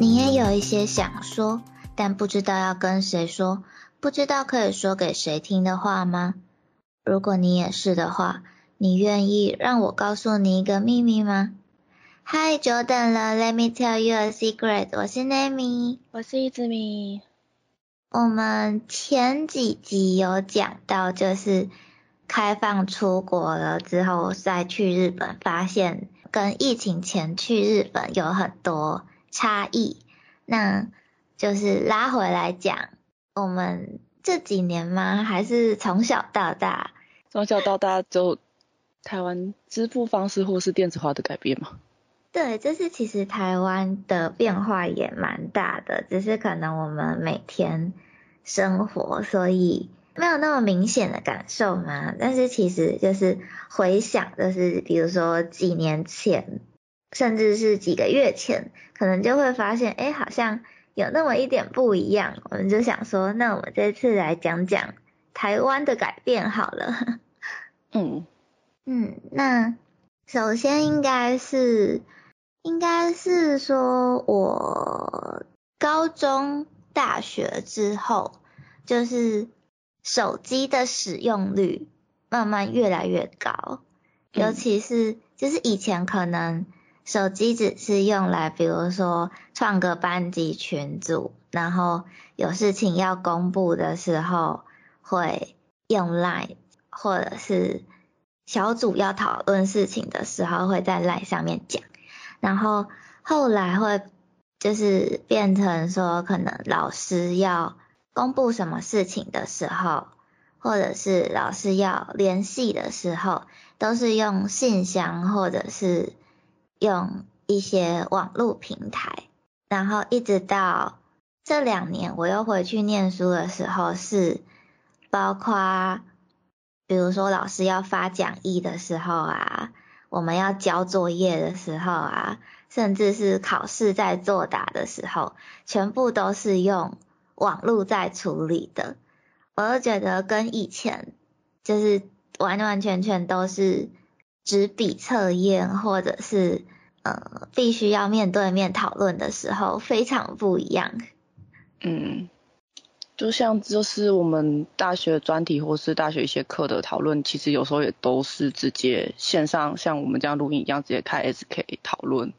你也有一些想说，但不知道要跟谁说，不知道可以说给谁听的话吗？如果你也是的话，你愿意让我告诉你一个秘密吗？嗨，久等了，Let me tell you a secret。我是 Nami，我是一只米。我们前几集有讲到，就是开放出国了之后再去日本，发现跟疫情前去日本有很多差异。那就是拉回来讲，我们这几年吗？还是从小到大？从小到大就台湾支付方式或是电子化的改变吗？对，就是其实台湾的变化也蛮大的，只是可能我们每天生活，所以没有那么明显的感受嘛。但是其实就是回想，就是比如说几年前，甚至是几个月前，可能就会发现，哎，好像有那么一点不一样。我们就想说，那我们这次来讲讲台湾的改变好了。嗯嗯，那首先应该是。应该是说，我高中、大学之后，就是手机的使用率慢慢越来越高。尤其是，就是以前可能手机只是用来，比如说创个班级群组，然后有事情要公布的时候会用 Line，或者是小组要讨论事情的时候会在 Line 上面讲。然后后来会就是变成说，可能老师要公布什么事情的时候，或者是老师要联系的时候，都是用信箱或者是用一些网络平台。然后一直到这两年我又回去念书的时候，是包括比如说老师要发讲义的时候啊。我们要交作业的时候啊，甚至是考试在作答的时候，全部都是用网络在处理的。我就觉得跟以前就是完完全全都是纸笔测验，或者是呃必须要面对面讨论的时候，非常不一样。嗯。就像就是我们大学专题或是大学一些课的讨论，其实有时候也都是直接线上，像我们这样录音一样，直接开 SK 讨论。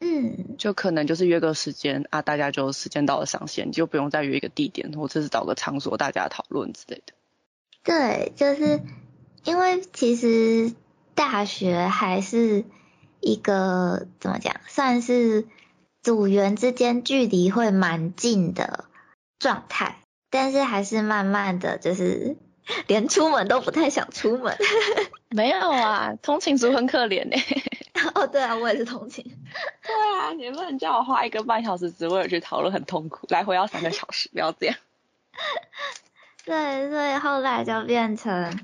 嗯，就可能就是约个时间啊，大家就时间到了上线，就不用再约一个地点，或者是找个场所大家讨论之类的。对，就是因为其实大学还是一个怎么讲，算是组员之间距离会蛮近的状态。但是还是慢慢的就是 连出门都不太想出门。没有啊，通勤族很可怜呢。哦，对啊，我也是通勤。对啊，你不能叫我花一个半小时只为了去讨论，很痛苦，来回要三个小时，不要这样。对，所以后来就变成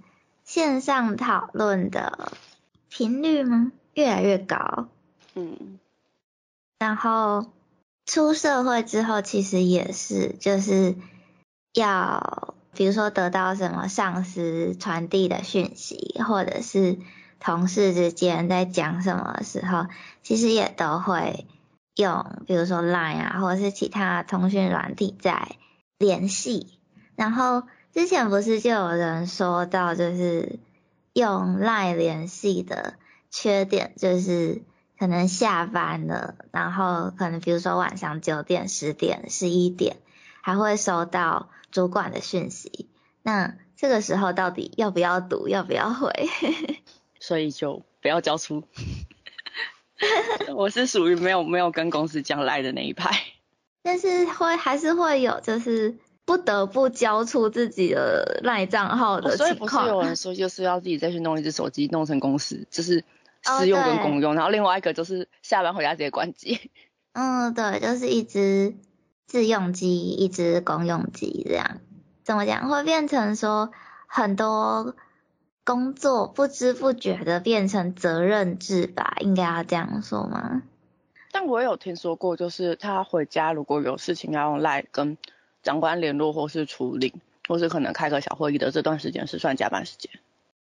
线上讨论的频率吗？越来越高。嗯。然后出社会之后，其实也是，就是。要比如说得到什么上司传递的讯息，或者是同事之间在讲什么时候，其实也都会用，比如说 Line 啊，或者是其他通讯软体在联系。然后之前不是就有人说到，就是用 Line 联系的缺点，就是可能下班了，然后可能比如说晚上九点、十点、十一点，还会收到。主管的讯息，那这个时候到底要不要读，要不要回？所以就不要交出。我是属于没有没有跟公司讲赖的那一派。但是会还是会有，就是不得不交出自己的赖账号的情况。所以不是有人说，就是要自己再去弄一只手机，弄成公司，就是私用跟公用，然后另外一个就是下班回家直接关机。嗯，对，就是一只。自用机一只公用机这样，怎么讲会变成说很多工作不知不觉的变成责任制吧？应该要这样说吗？但我有听说过，就是他回家如果有事情要用赖跟长官联络或是处理，或是可能开个小会议的这段时间是算加班时间。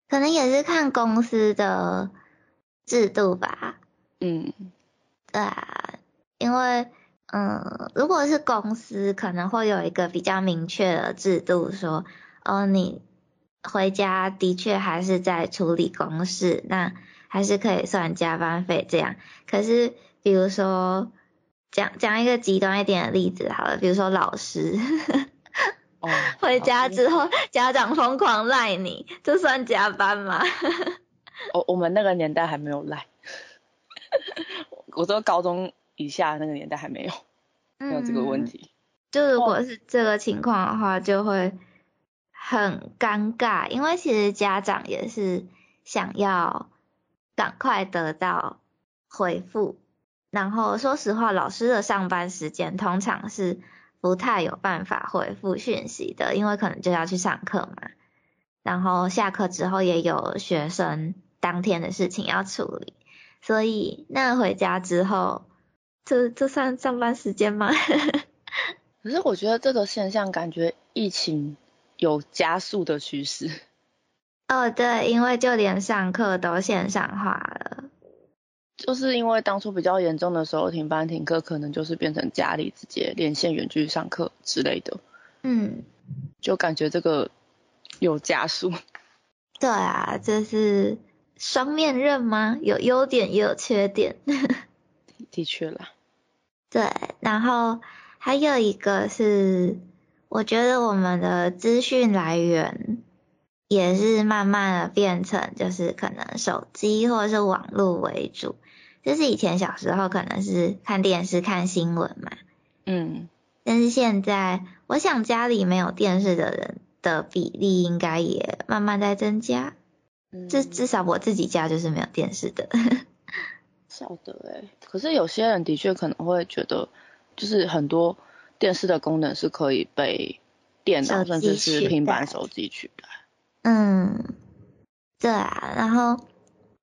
可能也是看公司的制度吧。嗯，对啊，因为。嗯，如果是公司，可能会有一个比较明确的制度，说，哦，你回家的确还是在处理公事，那还是可以算加班费这样。可是，比如说，讲讲一个极端一点的例子好了，比如说老师，哦，回家之后家长疯狂赖你，这算加班吗？我 我们那个年代还没有赖，我说高中。以下那个年代还没有，没有这个问题。就如果是这个情况的话，就会很尴尬，因为其实家长也是想要赶快得到回复。然后说实话，老师的上班时间通常是不太有办法回复讯息的，因为可能就要去上课嘛。然后下课之后也有学生当天的事情要处理，所以那回家之后。这这算上班时间吗？可是我觉得这个现象感觉疫情有加速的趋势。哦，对，因为就连上课都线上化了。就是因为当初比较严重的时候停班停课，可能就是变成家里直接连线远距上课之类的。嗯。就感觉这个有加速。对啊，这是双面刃吗？有优点也有缺点。的确啦。对，然后还有一个是，我觉得我们的资讯来源也是慢慢的变成，就是可能手机或者是网络为主。就是以前小时候可能是看电视看新闻嘛，嗯，但是现在我想家里没有电视的人的比例应该也慢慢在增加，至至少我自己家就是没有电视的。晓得哎，可是有些人的确可能会觉得，就是很多电视的功能是可以被电脑甚至是平板手机取代。嗯，对啊，然后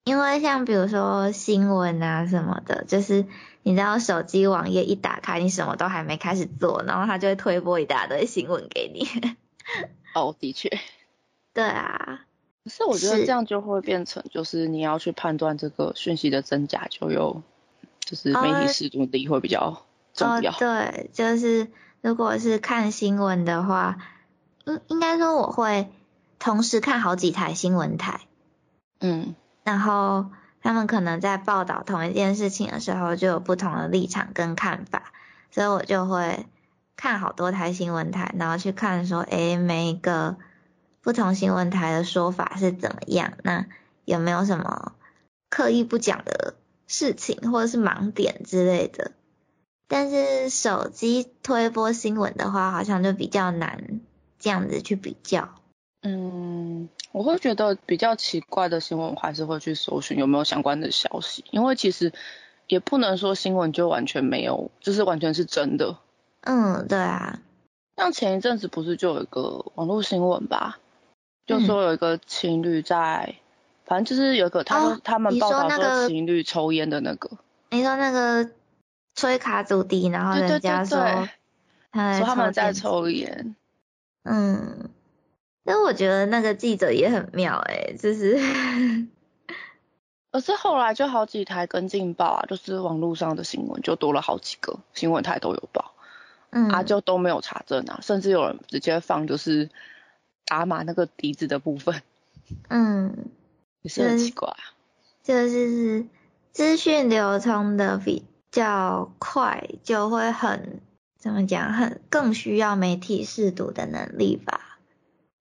因为像比如说新闻啊什么的，就是你知道手机网页一打开，你什么都还没开始做，然后它就会推播一大堆新闻给你。哦，的确。对啊。可是我觉得这样就会变成，就是你要去判断这个讯息的真假，就有就是媒体适度力会比较重要。对，就是如果是看新闻的话，应应该说我会同时看好几台新闻台。嗯。然后他们可能在报道同一件事情的时候，就有不同的立场跟看法，所以我就会看好多台新闻台，然后去看说，诶，每一个。不同新闻台的说法是怎么样？那有没有什么刻意不讲的事情，或者是盲点之类的？但是手机推播新闻的话，好像就比较难这样子去比较。嗯，我会觉得比较奇怪的新闻，我还是会去搜寻有没有相关的消息，因为其实也不能说新闻就完全没有，就是完全是真的。嗯，对啊。像前一阵子不是就有一个网络新闻吧？就说有一个情侣在，反正就是有一个，他说他们报道说情侣抽烟的那个。你说那个吹卡祖笛，然后人家说，说他们在抽烟。嗯，但我觉得那个记者也很妙哎，就是，而是后来就好几台跟进报啊，就是网络上的新闻就多了好几个新闻台都有报，嗯，啊就都没有查证啊，甚至有人直接放就是。打码那个笛子的部分，嗯，也是很奇怪啊。就是资讯流通的比较快，就会很怎么讲，很更需要媒体试读的能力吧。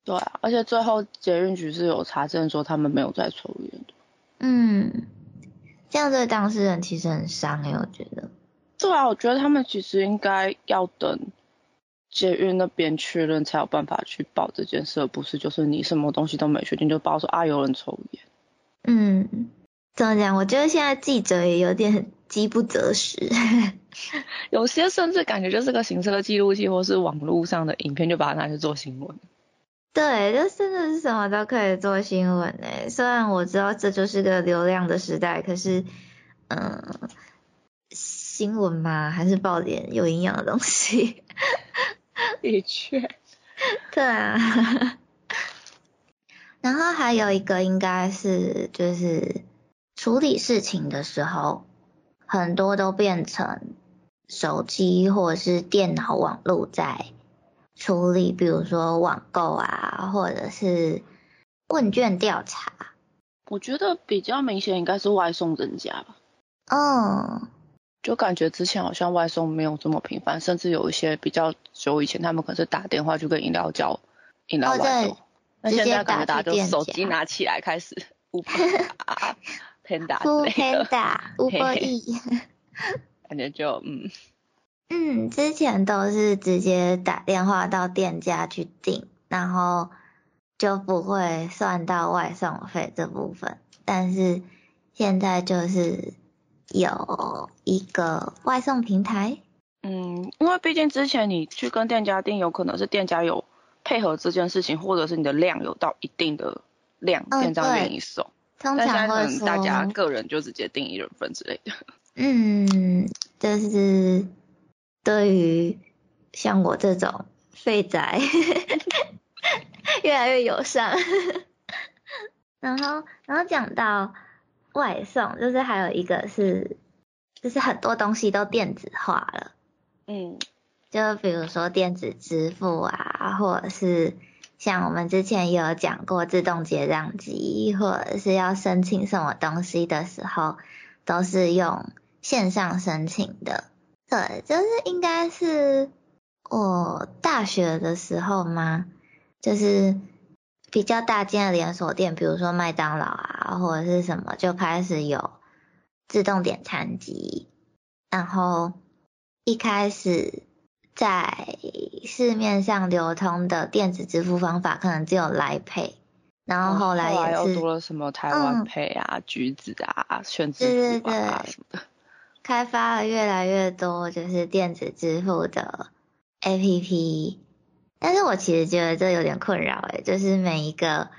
对啊，而且最后捷运局是有查证说他们没有在抽烟的。嗯，这样对当事人其实很伤诶，我觉得。对啊，我觉得他们其实应该要等。捷运那边确认才有办法去报这件事，而不是就是你什么东西都没确定就报说啊有人抽烟。嗯，怎么讲？我觉得现在记者也有点饥不择食，有些甚至感觉就是个行车记录器或是网络上的影片就把它拿去做新闻。对，就真的是什么都可以做新闻诶。虽然我知道这就是个流量的时代，可是，嗯，新闻嘛，还是爆点有营养的东西。的确，对啊，然后还有一个应该是就是处理事情的时候，很多都变成手机或者是电脑网络在处理，比如说网购啊，或者是问卷调查。我觉得比较明显应该是外送增加吧。嗯，就感觉之前好像外送没有这么频繁，甚至有一些比较久以前，他们可能是打电话去跟饮料叫饮料外送。那现在感觉大家就手机拿起来开始，Uber、Panda 之类的，Uber E，感觉就嗯嗯，之前都是直接打电话到店家去订，然后就不会算到外送费这部分，但是现在就是有一个外送平台。嗯，因为毕竟之前你去跟店家订，有可能是店家有。配合这件事情，或者是你的量有到一定的量，店家愿意送。通常会大家个人就直接订一人份之类的。嗯，就是对于像我这种废宅，越来越友善。然后，然后讲到外送，就是还有一个是，就是很多东西都电子化了。嗯。就比如说电子支付啊，或者是像我们之前有讲过自动结账机，或者是要申请什么东西的时候，都是用线上申请的。对，就是应该是我大学的时候吗？就是比较大间的连锁店，比如说麦当劳啊，或者是什么，就开始有自动点餐机，然后一开始。在市面上流通的电子支付方法可能只有来 Pay，然后后来也是多了什么台湾 Pay 啊、橘子啊、选支付啊什么的，开发了越来越多就是电子支付的 APP。但是我其实觉得这有点困扰诶，就是每一个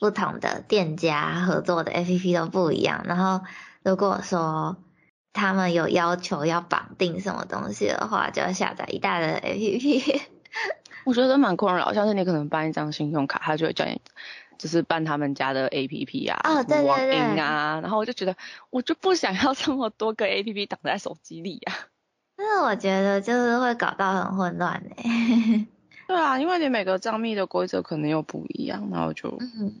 不同的店家合作的 APP 都不一样，然后如果说他们有要求要绑定什么东西的话，就要下载一大堆 A P P。我觉得蛮困扰，像是你可能办一张信用卡，他就会叫你就是办他们家的 A P P 啊，哦对对对，啊，然后我就觉得我就不想要这么多个 A P P 挡在手机里啊。但是我觉得就是会搞到很混乱诶。对啊，因为你每个账密的规则可能又不一样，然后就，嗯，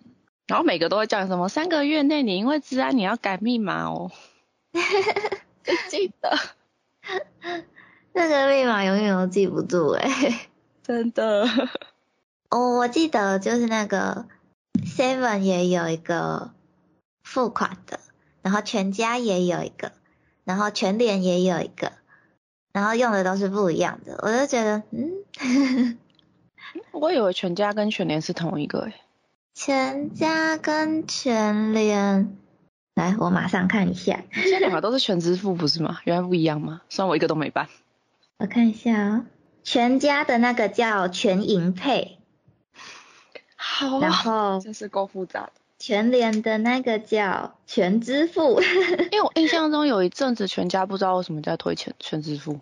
然后每个都会讲什么三个月内你因为治安你要改密码哦。记得，那个密码永远都记不住哎，真的。哦，我记得就是那个 Seven 也有一个付款的，然后全家也有一个，然后全联也有一个，然后用的都是不一样的，我就觉得，嗯，我以为全家跟全联是同一个诶，全家跟全联。来，我马上看一下。这两个都是全支付不是吗？原来不一样吗？虽然我一个都没办。我看一下啊，全家的那个叫全银配。好。然后。真是够复杂的。全联的那个叫全支付。因为我 印象中有一阵子全家不知道为什么在推全全支付。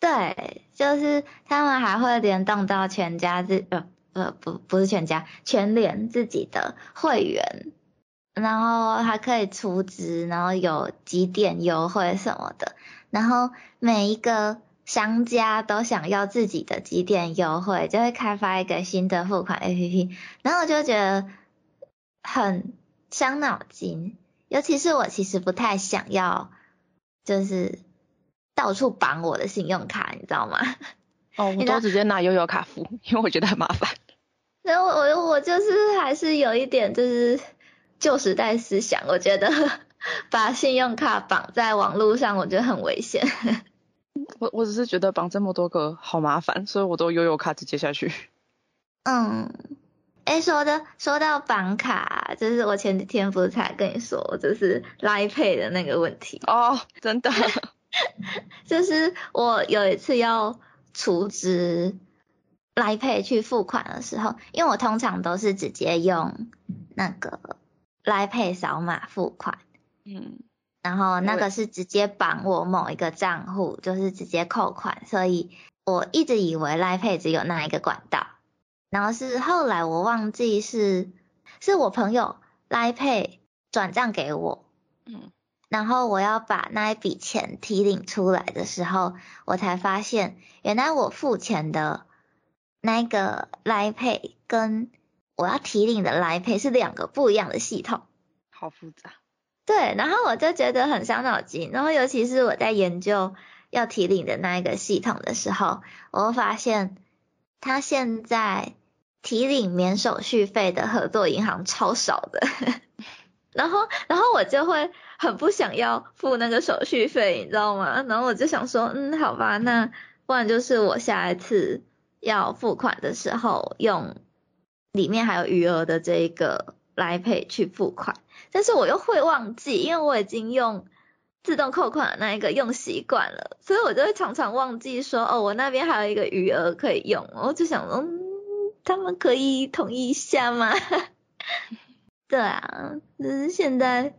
对，就是他们还会联动到全家自呃呃不不是全家全联自己的会员。然后还可以储值，然后有几点优惠什么的，然后每一个商家都想要自己的几点优惠，就会开发一个新的付款 APP，然后我就觉得很伤脑筋，尤其是我其实不太想要，就是到处绑我的信用卡，你知道吗？哦，我 都直接拿悠游卡付，因为我觉得很麻烦。然后我我就是还是有一点就是。旧时代思想，我觉得把信用卡绑在网络上，我觉得很危险。我我只是觉得绑这么多个好麻烦，所以我都悠悠卡直接下去。嗯，哎，说的说到绑卡，就是我前几天不是才跟你说，就是拉配的那个问题哦，真的，就是我有一次要储值拉配去付款的时候，因为我通常都是直接用那个。来配扫码付款，嗯，然后那个是直接绑我某一个账户，就是直接扣款，所以我一直以为来配只有那一个管道，然后是后来我忘记是是我朋友来配转账给我，嗯，然后我要把那一笔钱提领出来的时候，我才发现原来我付钱的那个来 pay 跟我要提领的来 pay 是两个不一样的系统。好复杂。对，然后我就觉得很伤脑筋。然后尤其是我在研究要提领的那一个系统的时候，我发现它现在提领免手续费的合作银行超少的。然后，然后我就会很不想要付那个手续费，你知道吗？然后我就想说，嗯，好吧，那不然就是我下一次要付款的时候，用里面还有余额的这一个来配去付款。但是我又会忘记，因为我已经用自动扣款的那一个用习惯了，所以我就会常常忘记说，哦，我那边还有一个余额可以用。我就想，嗯，他们可以统一一下吗？对啊，只是现在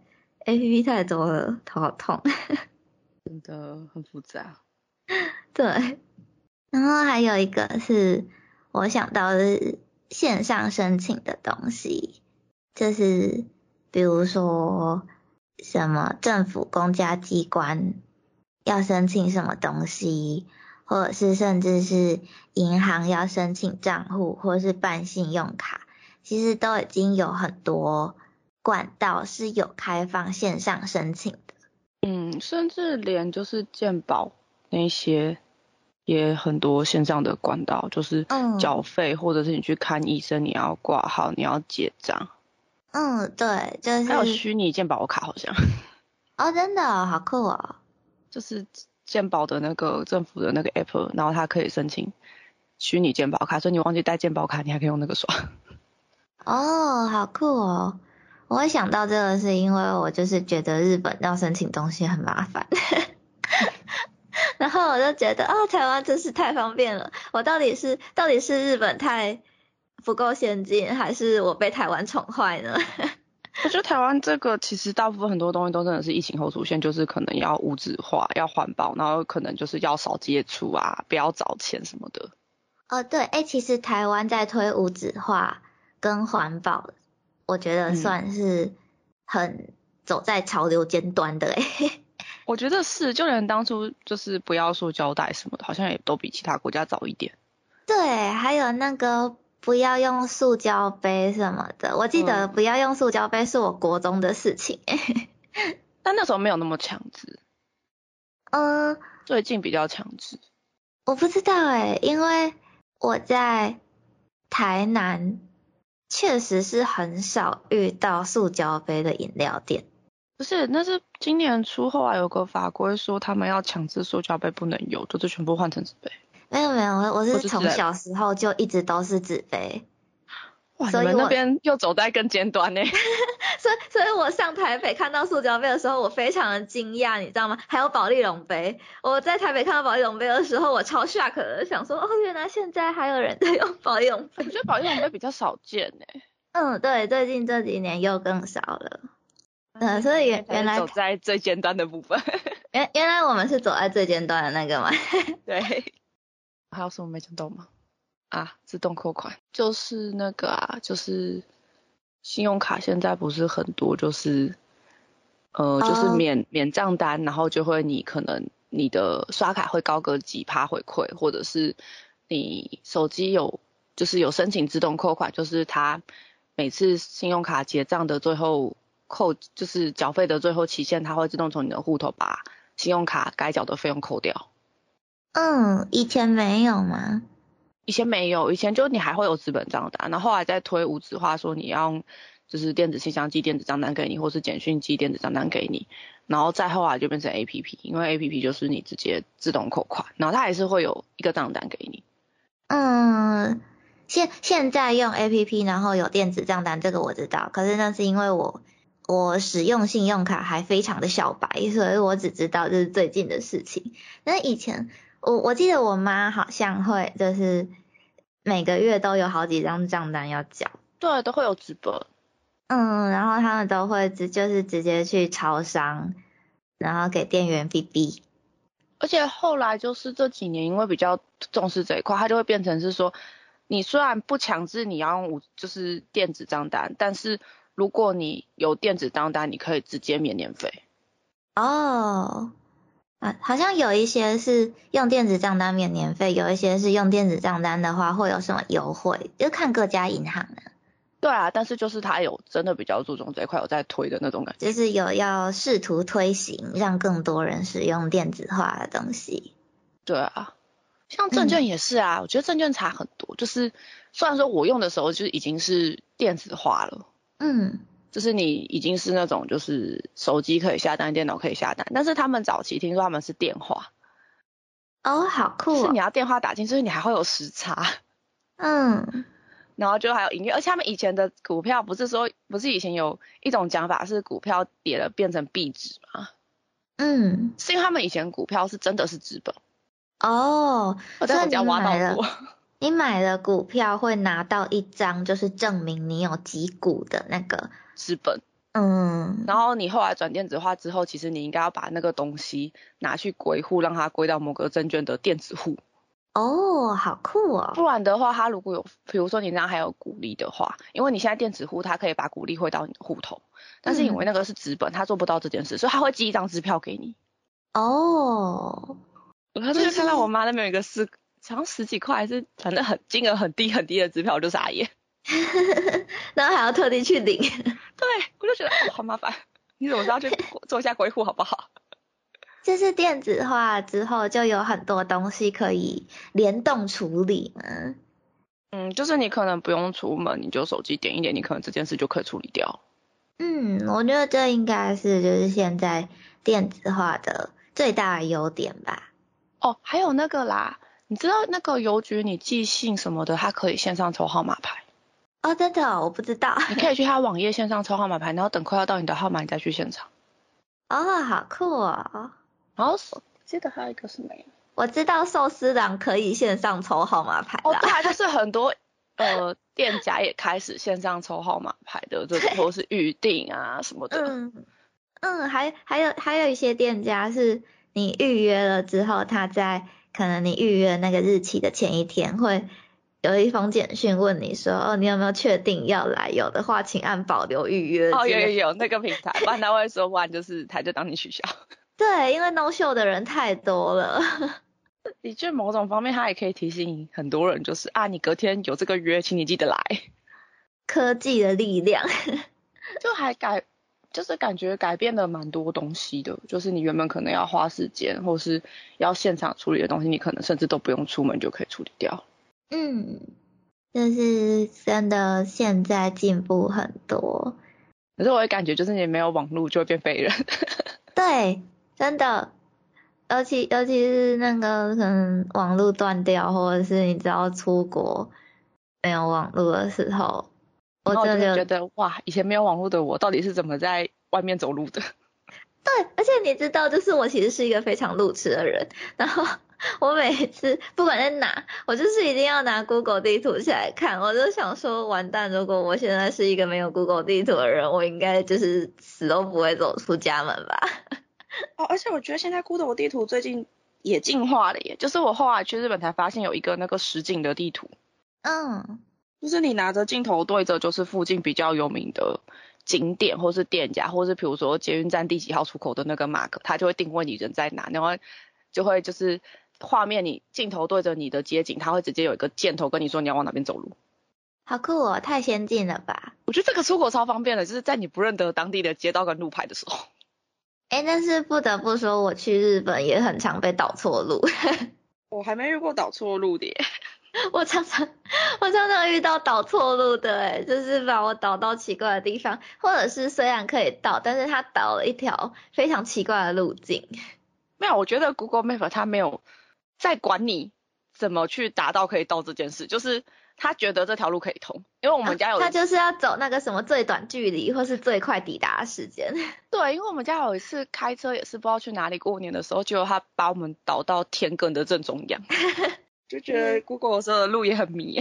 A P P 太多了，头好痛。真的很复杂。对，然后还有一个是我想到的线上申请的东西，就是比如说什么政府公家机关要申请什么东西，或者是甚至是银行要申请账户，或者是办信用卡。其实都已经有很多管道是有开放线上申请的，嗯，甚至连就是健保那些也很多线上的管道，就是缴费或者是你去看医生，你要挂号，你要结账。嗯，对，就是还有虚拟健保卡好像。哦，真的好酷哦！就是健保的那个政府的那个 app，然后它可以申请虚拟健保卡，所以你忘记带健保卡，你还可以用那个刷。哦，好酷哦！我会想到这个是因为我就是觉得日本要申请东西很麻烦，然后我就觉得哦，台湾真是太方便了。我到底是到底是日本太不够先进，还是我被台湾宠坏呢？我觉得台湾这个其实大部分很多东西都真的是疫情后出现，就是可能要物质化、要环保，然后可能就是要少接触啊，不要找钱什么的。哦，对，哎，其实台湾在推物质化。跟环保，我觉得算是很走在潮流尖端的诶。我觉得是，就连当初就是不要说胶带什么的，好像也都比其他国家早一点。对，还有那个不要用塑胶杯什么的，我记得不要用塑胶杯是我国中的事情。但那时候没有那么强制。嗯，最近比较强制。我不知道诶，因为我在台南。确实是很少遇到塑胶杯的饮料店。不是，那是今年初后啊，有个法规说他们要强制塑胶杯不能有，就是全部换成纸杯。没有没有，我我是从小时候就一直都是纸杯。哇，你们那边又走在更尖端呢。所以，所以我上台北看到塑胶杯的时候，我非常的惊讶，你知道吗？还有保利龙杯。我在台北看到保利龙杯的时候，我超 shock 的，想说，哦，原来现在还有人在用保利龙杯。我觉得保利龙杯比较少见呢。嗯，对，最近这几年又更少了。嗯，所以原原来走在最尖端的部分。原原来我们是走在最尖端的那个吗？对。还有什么没讲到吗？啊，自动扣款就是那个啊，就是信用卡现在不是很多，就是呃，就是免免账单，然后就会你可能你的刷卡会高个几趴回馈，或者是你手机有就是有申请自动扣款，就是它每次信用卡结账的最后扣，就是缴费的最后期限，它会自动从你的户头把信用卡该缴的费用扣掉。嗯，以前没有吗？以前没有，以前就你还会有资本账单，然后后来再推无纸化，说你要就是电子信箱寄电子账单给你，或是简讯寄电子账单给你，然后再后来就变成 A P P，因为 A P P 就是你直接自动扣款，然后它还是会有一个账单给你。嗯，现现在用 A P P，然后有电子账单，这个我知道，可是那是因为我我使用信用卡还非常的小白，所以我只知道这是最近的事情。那以前。我我记得我妈好像会就是每个月都有好几张账单要缴，对，都会有直播。嗯，然后他们都会直就是直接去超商，然后给店员 B B。而且后来就是这几年因为比较重视这一块，它就会变成是说，你虽然不强制你要用就是电子账单，但是如果你有电子账单，你可以直接免年费。哦，啊，好像有一些是用电子账单免年费，有一些是用电子账单的话会有什么优惠，就看各家银行的。对啊，但是就是他有真的比较注重这一块，有在推的那种感觉，就是有要试图推行，让更多人使用电子化的东西。对啊，像证券也是啊，我觉得证券差很多，就是虽然说我用的时候就已经是电子化了，嗯。就是你已经是那种，就是手机可以下单，电脑可以下单，但是他们早期听说他们是电话，哦，好酷，是你要电话打进，所以你还会有时差，嗯，然后就还有音乐，而且他们以前的股票不是说，不是以前有一种讲法是股票跌了变成壁纸吗？嗯，是因为他们以前股票是真的是资本，哦，我在我家挖到过。你买了股票会拿到一张，就是证明你有几股的那个资本。嗯。然后你后来转电子化之后，其实你应该要把那个东西拿去归户，让它归到某个证券的电子户。哦，好酷哦！不然的话，它如果有，比如说你那还有股利的话，因为你现在电子户它可以把股利汇到你的户头，但是因为那个是资本，它做不到这件事，所以它会寄一张支票给你。哦。我刚才看到我妈那边有一个四。好像十几块，还是反正很金额很低很低的支票，我就傻眼。然后还要特地去领。对，我就觉得好麻烦。你怎么知道去做一下归户好不好？就是电子化之后，就有很多东西可以联动处理嘛。嗯，就是你可能不用出门，你就手机点一点，你可能这件事就可以处理掉。嗯，我觉得这应该是就是现在电子化的最大的优点吧。哦，还有那个啦。你知道那个邮局，你寄信什么的，它可以线上抽号码牌。哦，真的，我不知道。你可以去他网页线上抽号码牌，然后等快要到你的号码，你再去现场。哦，好酷哦。然后记得还有一个是没我知道寿司郎可以线上抽号码牌。哦，对，就是很多 呃店家也开始线上抽号码牌的，这或是预定啊什么的。嗯嗯，还还有还有一些店家是你预约了之后，他在。可能你预约那个日期的前一天，会有一封简讯问你说，哦，你有没有确定要来？有的话，请按保留预约。哦，有有有那个平台，不然他会说，不然就是他就当你取消。对，因为 no show 的人太多了。的确，某种方面，他也可以提醒很多人，就是啊，你隔天有这个约，请你记得来。科技的力量，就还改。就是感觉改变了蛮多东西的，就是你原本可能要花时间，或是要现场处理的东西，你可能甚至都不用出门就可以处理掉。嗯，就是真的现在进步很多。可是我会感觉，就是你没有网络就会变废人。对，真的，尤其尤其是那个可能网络断掉，或者是你只要出国没有网络的时候。我真的觉得哇，以前没有网络的我到底是怎么在外面走路的？对，而且你知道，就是我其实是一个非常路痴的人，然后 我每次不管在哪，我就是一定要拿 Google 地图起来看，我就想说，完蛋，如果我现在是一个没有 Google 地图的人，我应该就是死都不会走出家门吧？哦，而且我觉得现在 Google 地图最近也进化了耶，就是我后来去日本才发现有一个那个实景的地图。嗯。就是你拿着镜头对着，就是附近比较有名的景点，或是店家，或是比如说捷运站第几号出口的那个 mark，它就会定位你人在哪，然后就会就是画面你镜头对着你的街景，它会直接有一个箭头跟你说你要往哪边走路。好酷哦，太先进了吧！我觉得这个出国超方便的，就是在你不认得当地的街道跟路牌的时候。哎，但是不得不说，我去日本也很常被导错路。我还没遇过导错路的耶。我常常我常常遇到导错路的，哎，就是把我导到奇怪的地方，或者是虽然可以导，但是他导了一条非常奇怪的路径。没有，我觉得 Google Map 它没有在管你怎么去达到可以到这件事，就是他觉得这条路可以通，因为我们家有他就是要走那个什么最短距离或是最快抵达时间。对，因为我们家有一次开车也是不知道去哪里过年的时候，结果他把我们导到田埂的正中央。就觉得 Google 说的路也很迷，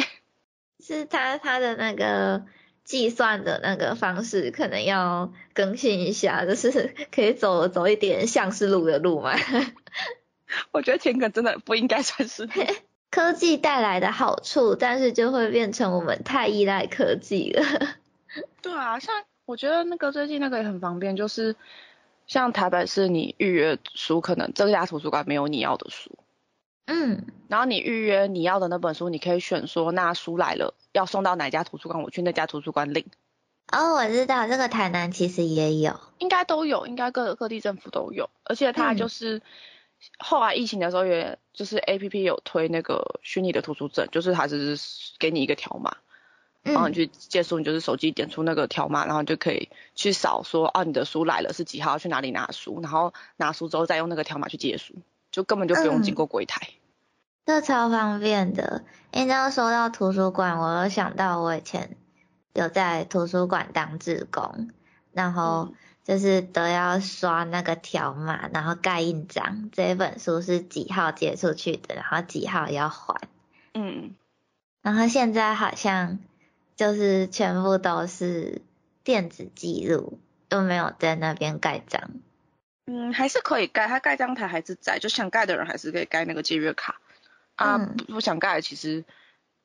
是他他的那个计算的那个方式可能要更新一下，就是可以走走一点像是路的路嘛。我觉得田埂真的不应该算是 科技带来的好处，但是就会变成我们太依赖科技了。对啊，像我觉得那个最近那个也很方便，就是像台北市，你预约书可能这家图书馆没有你要的书，嗯，然后你预约你要的那本书，你可以选说那书来了要送到哪家图书馆，我去那家图书馆领。哦，我知道这个台南其实也有，应该都有，应该各各地政府都有，而且它就是、后来疫情的时候，也就是 A P P 有推那个虚拟的图书证，就是它只是给你一个条码，然后你嗯，去借书，你就是手机点出那个条码，然后你就可以去扫说啊你的书来了是几号，去哪里拿书，然后拿书之后再用那个条码去借书，就根本就不用经过柜台。这超方便的。你知道说到图书馆，我又想到我以前有在图书馆当志工，然后嗯就是都要刷那个条码，然后盖印章，这本书是几号借出去的，然后几号要还。嗯，然后现在好像就是全部都是电子记录，都没有在那边盖章。嗯，还是可以盖，他盖章台还是在，就想盖的人还是可以盖那个借阅卡啊，不想盖其实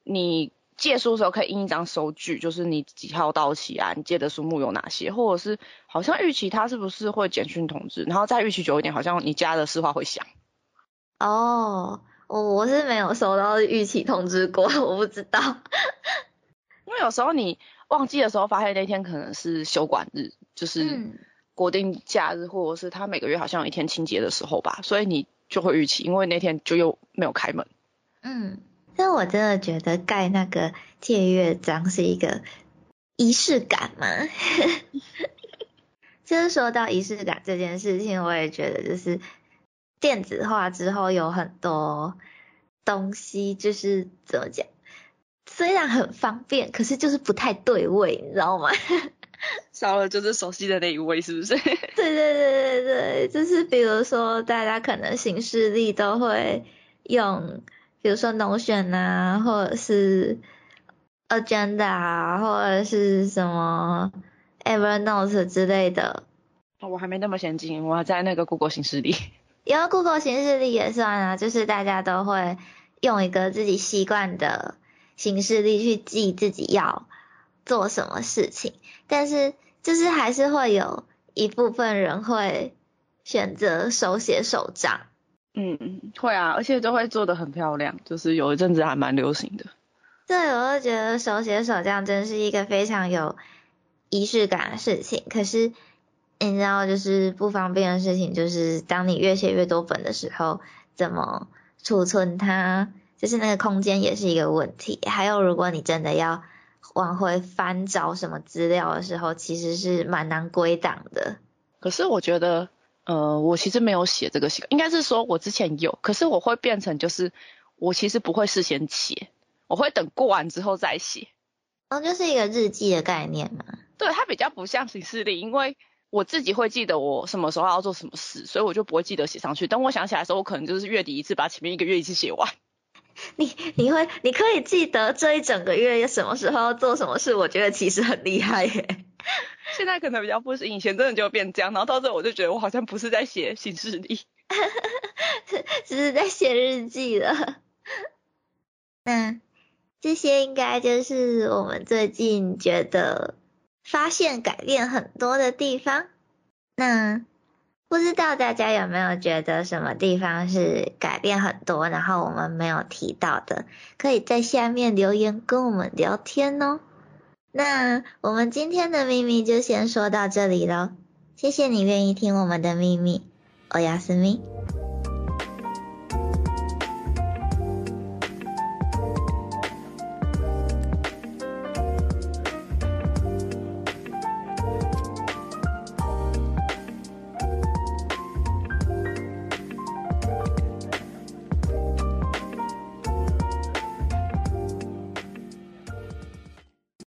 你借书的时候可以印一张收据，就是你几号到期啊，你借的书目有哪些，或者是好像预期它是不是会简讯通知，然后再预期久一点，好像你家的市话会响。哦，我我是没有收到预期通知过，我不知道。因为有时候你忘记的时候，发现那天可能是休馆日，就是嗯国定假日，或者是他每个月好像有一天清洁的时候吧，所以你就会预期，因为那天就又没有开门。嗯，但我真的觉得盖那个借阅章是一个仪式感嘛。就是说到仪式感这件事情，我也觉得就是电子化之后有很多东西，就是怎么讲，虽然很方便，可是就是不太对味，你知道吗？少了就是熟悉的那一位，是不是？对对对对对，就是比如说大家可能行事历都会用，比如说 Notion 啊，或者是 Agenda 啊，或者是什么 Evernote 之类的。我还没那么先进，我还在那个 Google 形式里。因为 Google 行事历也算啊，就是大家都会用一个自己习惯的行事历去记自己要做什么事情，但是就是还是会有一部分人会选择手写手账。嗯，会啊，而且都会做的很漂亮，就是有一阵子还蛮流行的。对，我就觉得手写手账真是一个非常有仪式感的事情。可是你知道，就是不方便的事情，就是当你越写越多本的时候，怎么储存它，就是那个空间也是一个问题。还有，如果你真的要往回翻找什么资料的时候，其实是蛮难归档的。可是我觉得，呃，我其实没有写这个习惯，应该是说我之前有，可是我会变成就是我其实不会事先写，我会等过完之后再写。哦，就是一个日记的概念嘛。对，它比较不像行事历，因为我自己会记得我什么时候要做什么事，所以我就不会记得写上去。等我想起来的时候，我可能就是月底一次把前面一个月一次写完。你你会你可以记得这一整个月什么时候要做什么事，我觉得其实很厉害耶。现在可能比较不行，以前真的就变这样，然后到这我就觉得我好像不是在写行事历。只是在写日记了。那这些应该就是我们最近觉得发现改变很多的地方。那不知道大家有没有觉得什么地方是改变很多，然后我们没有提到的，可以在下面留言跟我们聊天哦。那我们今天的秘密就先说到这里喽，谢谢你愿意听我们的秘密，欧亚斯密。